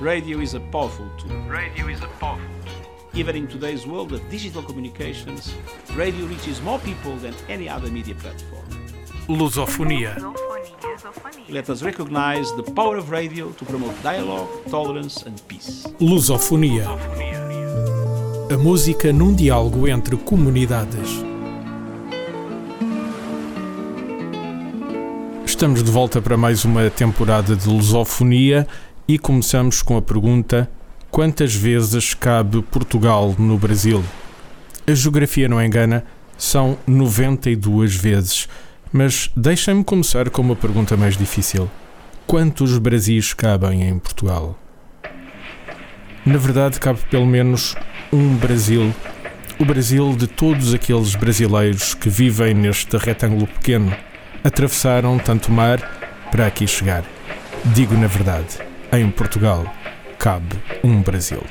Radio is a powerful tool. Radio is a powerful Even in today's world of digital communications, radio reaches more people than any other media platform. Lusofonia. Let us recognize the power of radio to promote dialogue, tolerance and peace. Lusofonia. A música num diálogo entre comunidades. Estamos de volta para mais uma temporada de Lusofonia e começamos com a pergunta: quantas vezes cabe Portugal no Brasil? A geografia não engana, são 92 vezes. Mas deixem-me começar com uma pergunta mais difícil: quantos Brasis cabem em Portugal? Na verdade, cabe pelo menos um Brasil. O Brasil de todos aqueles brasileiros que vivem neste retângulo pequeno, atravessaram tanto mar para aqui chegar. Digo na verdade, em Portugal cabe um Brasil.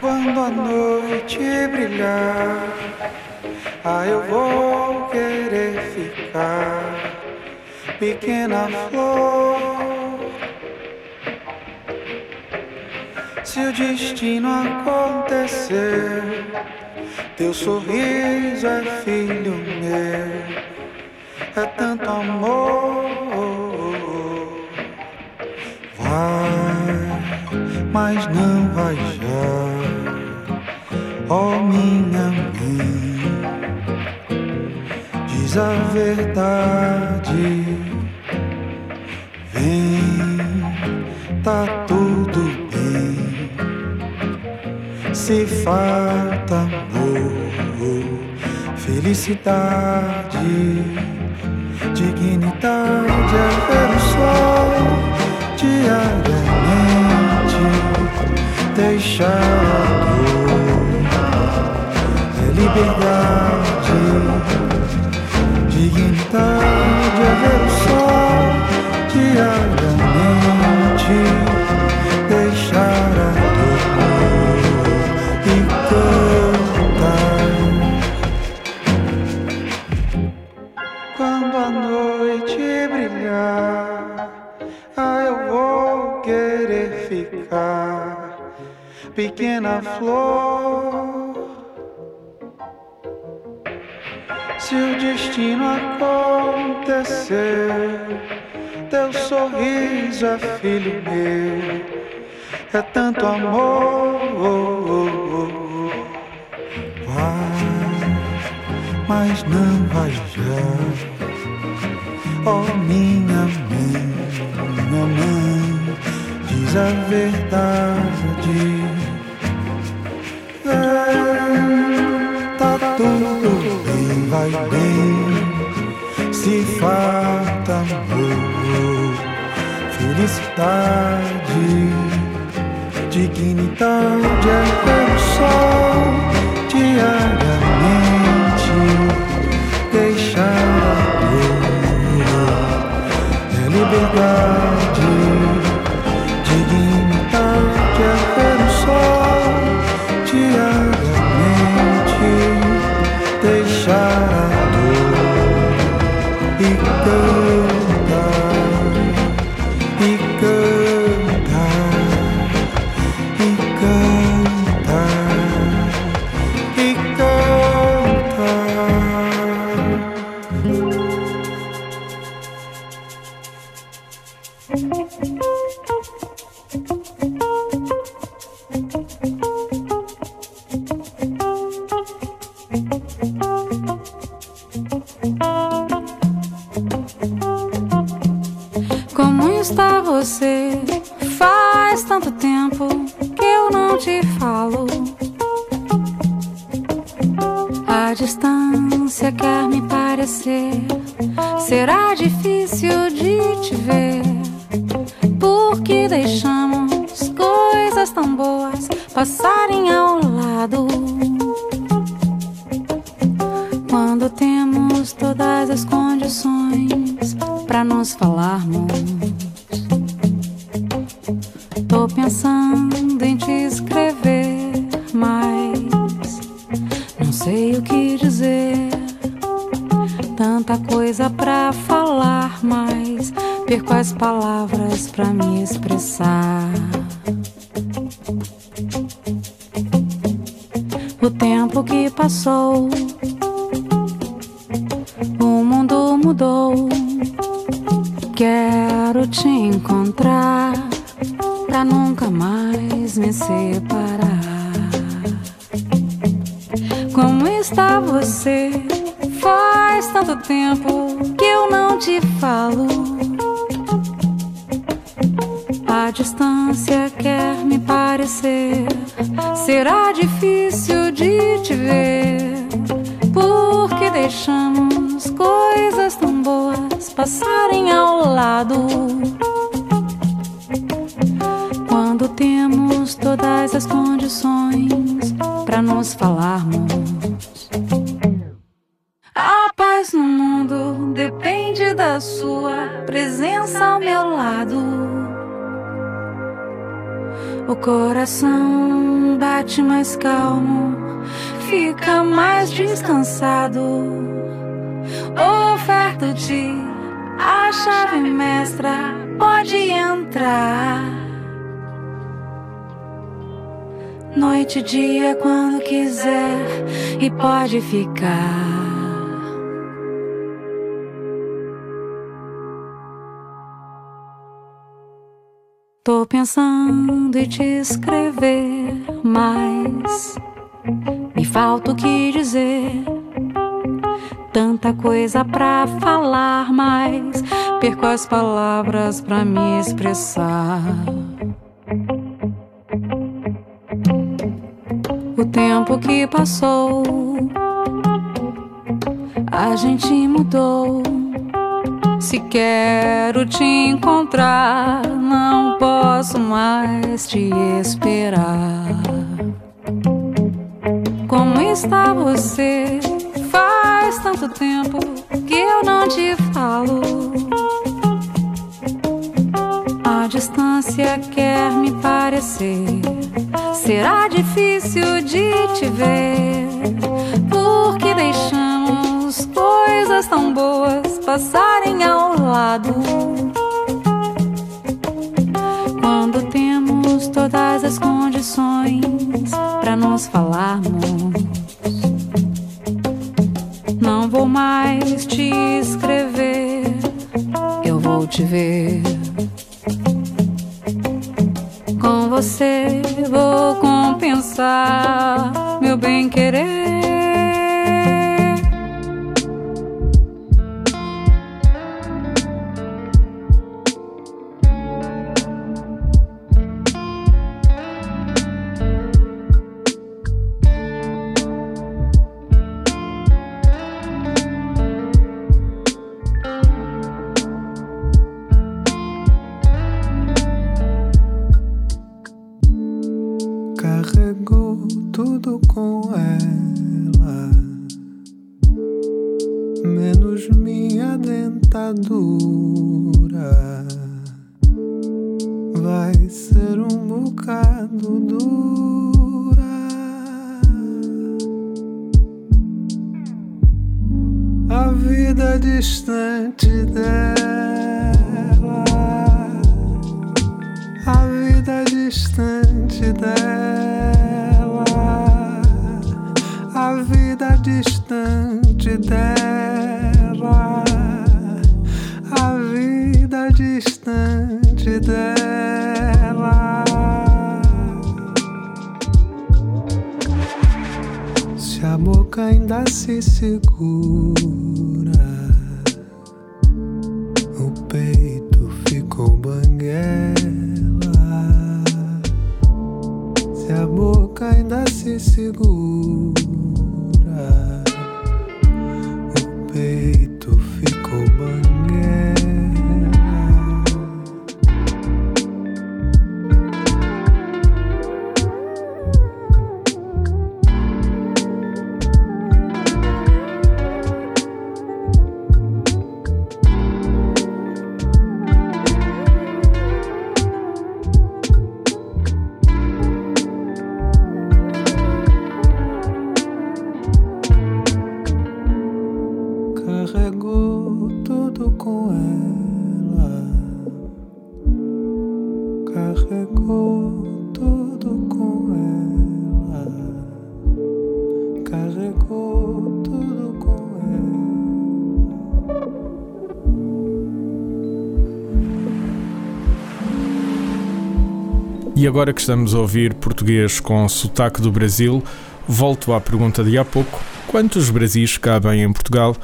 Quando a noite brilhar, ah, eu vou querer ficar, pequena flor. Se o destino acontecer, teu sorriso é filho meu, é tanto amor. Mas não vai já, ó minha mãe, diz a verdade. Vem, tá tudo bem. Se falta amor, felicidade, dignidade é ver o sol diariamente, dor, é liberdade, dignidade é ver pequena flor. Se o destino acontecer, teu sorriso é filho meu, é tanto amor. Vai, mas não vai já. Oh, minha mãe, minha mãe, diz a verdade. Tudo bem, vai bem. Se falta amor, felicidade, dignidade é o sol diariamente. Deixar a dor, é liberdade, deixamos coisas tão boas passarem ao lado. Quando temos todas as condições para nos falarmos. Tanto tempo que eu não te falo. A distância quer me parecer. Será difícil de te ver. Porque deixamos coisas tão boas passarem ao lado. Quando temos todas as condições para nos falarmos. Sua presença ao meu lado. O coração bate mais calmo, fica mais descansado. Oferto-te a chave mestra, pode entrar. Noite e dia quando quiser e pode ficar. Tô pensando em te escrever, mas me falta o que dizer. Tanta coisa pra falar, mas perco as palavras pra me expressar. O tempo que passou, a gente mudou. Se quero te encontrar, não posso mais te esperar. Como está você? Faz tanto tempo que eu não te falo. A distância quer me parecer. Será difícil de te ver, porque deixamos coisas tão boas passarem ao lado. Quando temos todas as condições para nos falarmos, não vou mais te escrever, eu vou te ver. Com você vou compensar meu bem querer. boca ainda se segura. O peito ficou banguela. Se a boca ainda se segura. com ela. Carregou tudo com ela. Carregou tudo com ela. E agora que estamos a ouvir português com sotaque do Brasil, volto à pergunta de há pouco: quantos Brasis cabem em Portugal?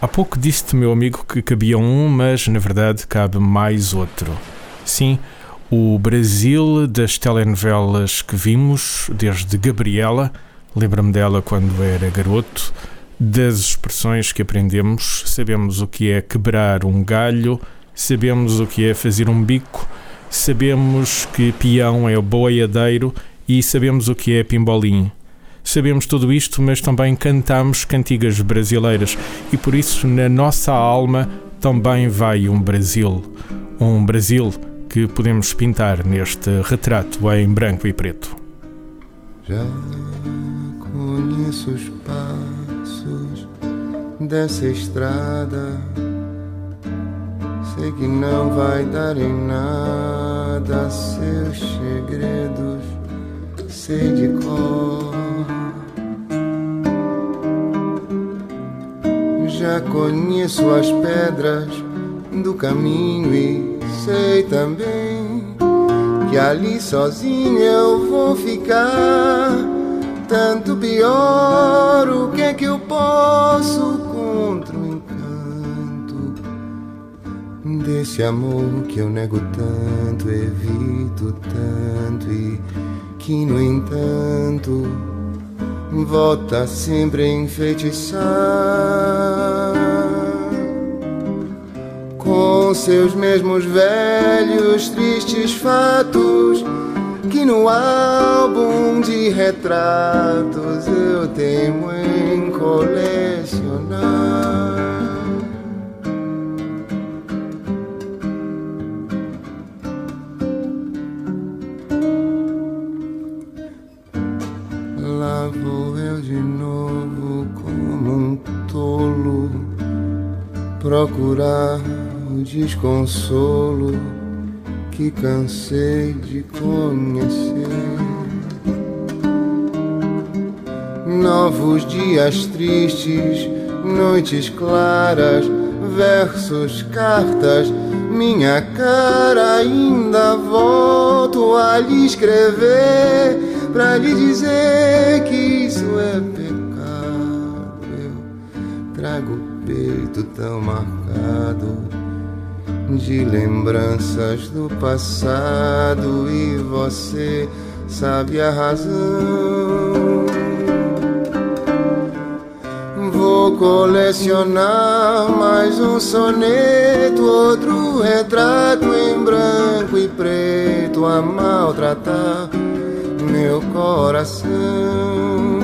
Há pouco disse-te, meu amigo, que cabia um, mas na verdade cabe mais outro. Sim, o Brasil das telenovelas que vimos, desde Gabriela, lembra-me dela quando era garoto, das expressões que aprendemos, sabemos o que é quebrar um galho, sabemos o que é fazer um bico, sabemos que peão é o boiadeiro e sabemos o que é pimbolim. Sabemos tudo isto, mas também cantamos cantigas brasileiras e por isso na nossa alma também vai um Brasil. Um Brasil que podemos pintar neste retrato em branco e preto. Já conheço os passos dessa estrada. Sei que não vai dar em nada seus segredos. Sei de cor. Já conheço as pedras do caminho e sei também que ali sozinho eu vou ficar. Tanto pior, o que é que eu posso contra o encanto desse amor que eu nego tanto, evito tanto e que, no entanto, volta sempre enfeitiçar com seus mesmos velhos tristes fatos que no álbum de retratos eu teimo em colecionar. Procurar o desconsolo que cansei de conhecer. Novos dias tristes, noites claras, versos, cartas, minha cara ainda volto a lhe escrever pra lhe dizer que isso é pecado. Eu trago peito tão marcado de lembranças do passado e você sabe a razão. Vou colecionar mais um soneto, outro retrato em branco e preto a maltratar meu coração.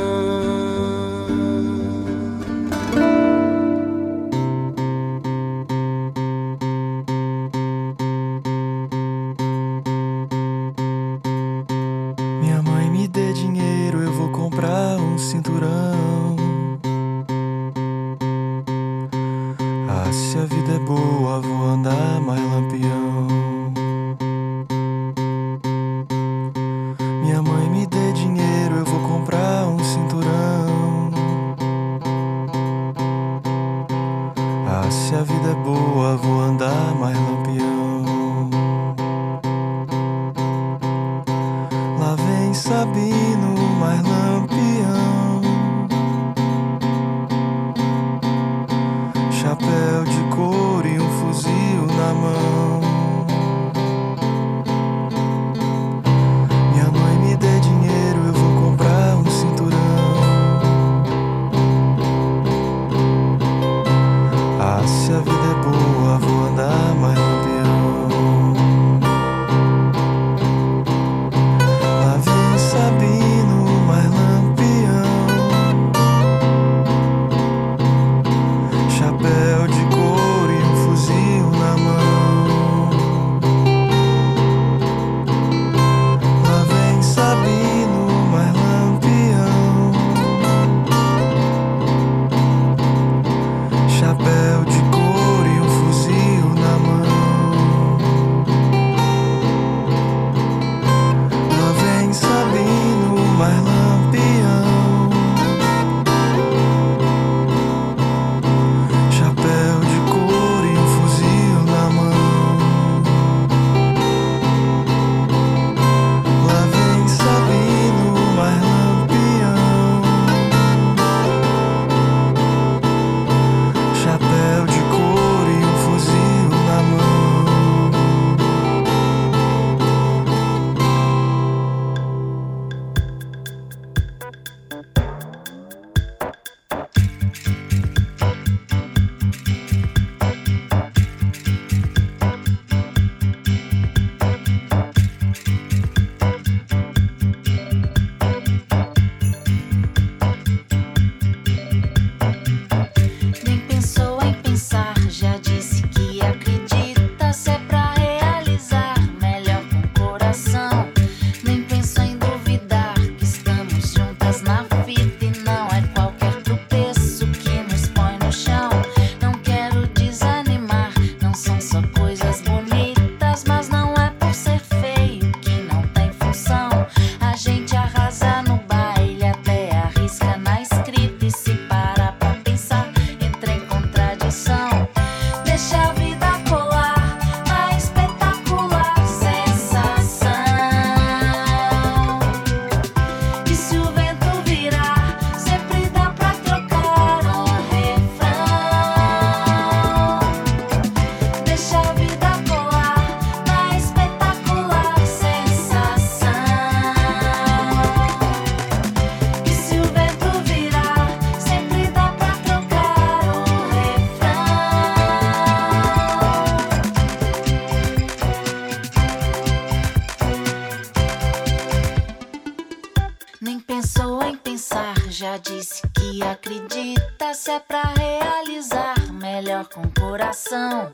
com coração,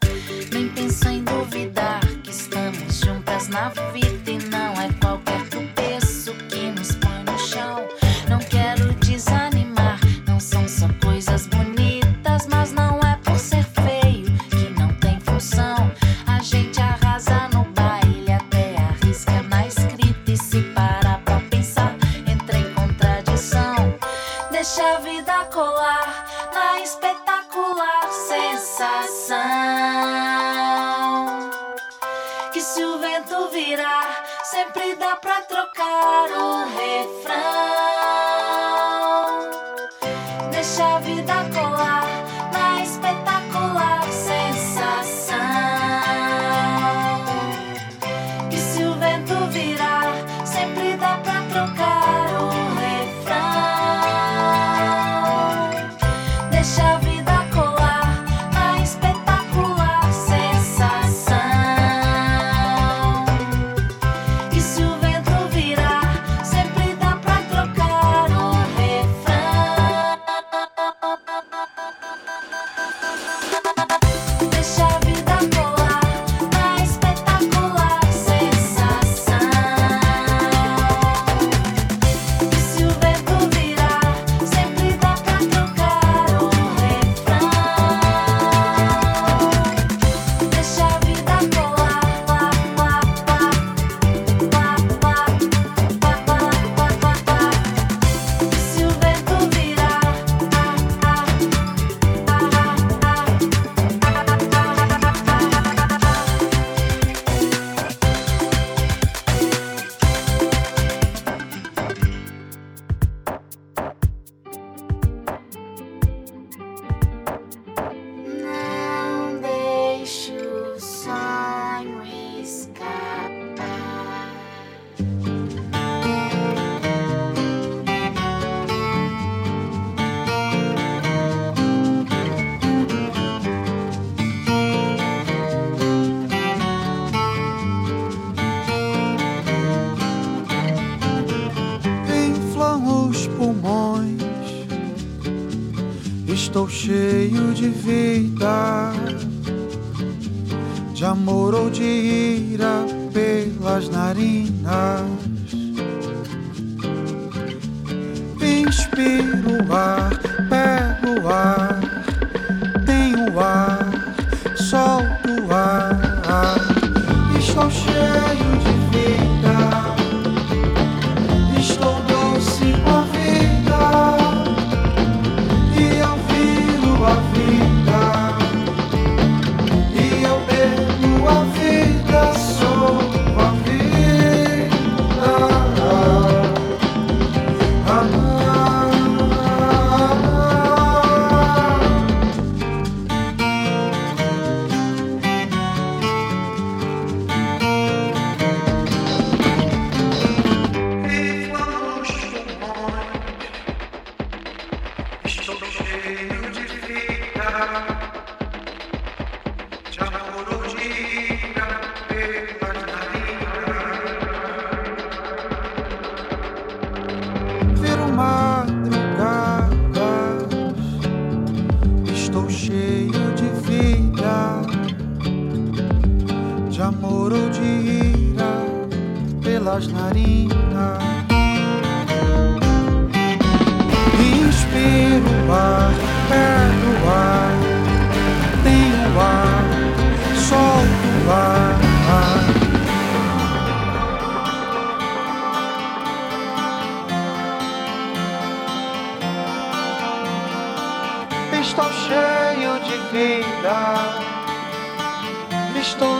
nem pensa em duvidar. vida com estou cheio de vida, de amor ou de ira pelas narinas. Inspiro o ar, pego o ar, tenho o ar, solto o ar. Estou cheio. что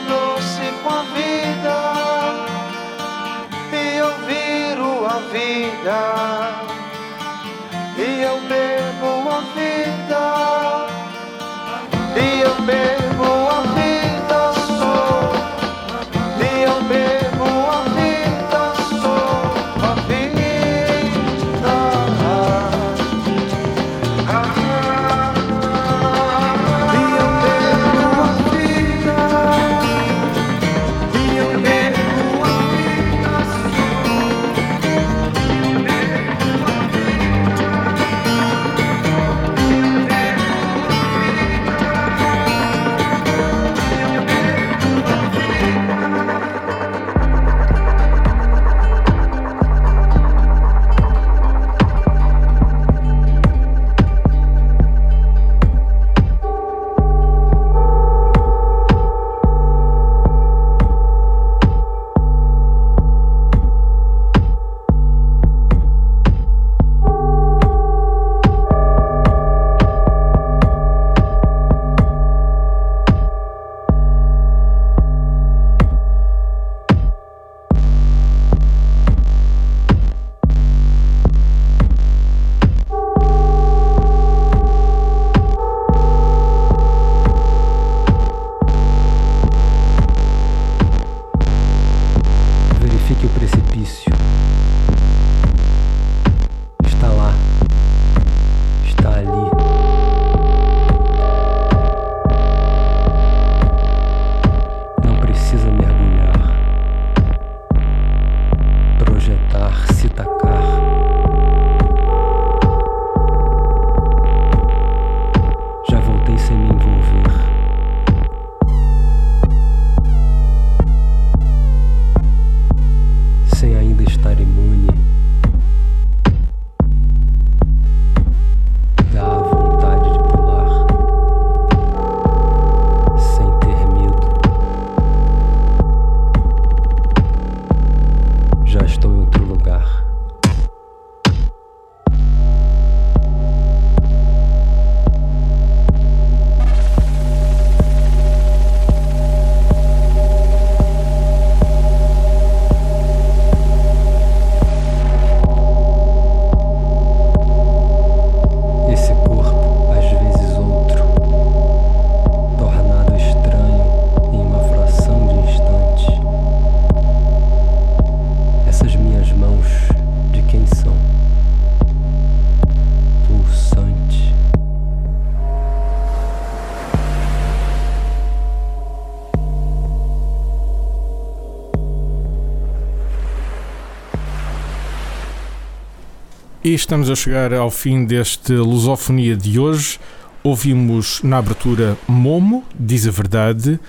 E estamos a chegar ao fim deste Lusofonia de hoje. Ouvimos na abertura Momo, Diz a Verdade,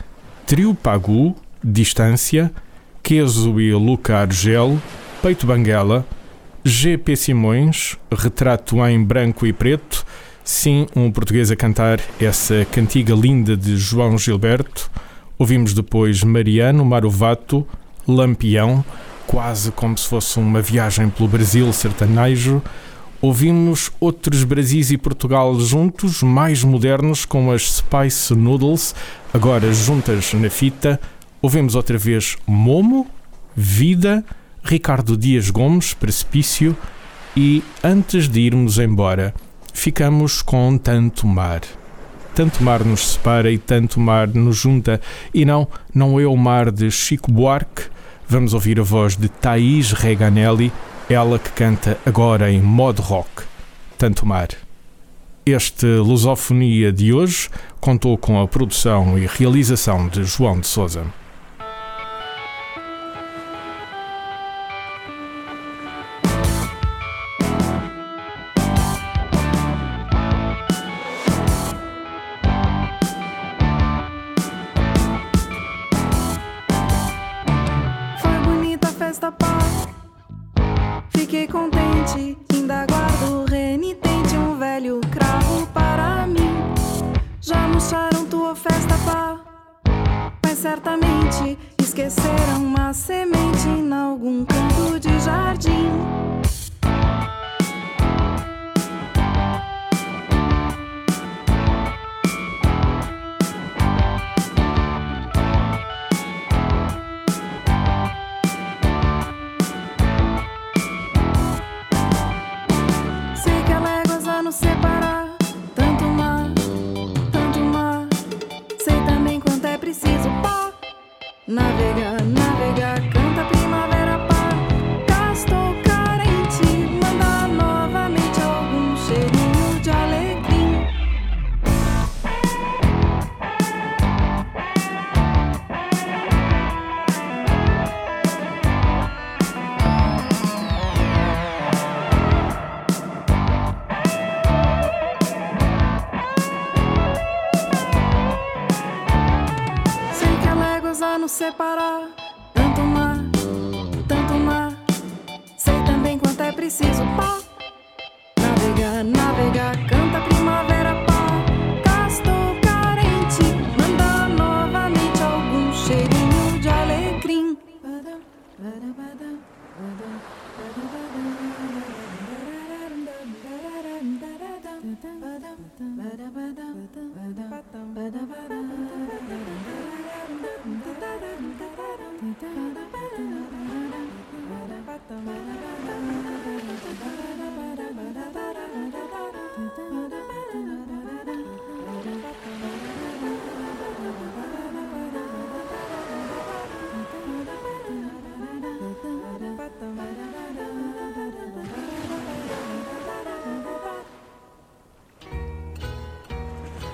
Trio Pagu, Distância, Queso e Luca Argel, Peito Banguela, GP Simões, Retrato em Branco e Preto, sim, um português a cantar essa cantiga linda de João Gilberto. Ouvimos depois Mariano Marovato, Lampião, quase como se fosse uma viagem pelo Brasil sertanejo. Ouvimos outros Brasis e Portugal juntos, mais modernos, com as Spice Noodles, agora juntas na fita. Ouvimos outra vez Momo, Vida, Ricardo Dias Gomes, Precipício e, antes de irmos embora, ficamos com Tanto Mar. Tanto mar nos separa e tanto mar nos junta, e não, não é o mar de Chico Buarque, Vamos ouvir a voz de Thaís Reganelli, ela que canta agora em mod rock, Tanto Mar. Este Lusofonia de hoje contou com a produção e realização de João de Souza. Fiquei contente, ainda guardo renitente um velho cravo para mim. Já murcharam tua festa, pá. Mas certamente esqueceram uma semente em algum canto de jardim. Navegar,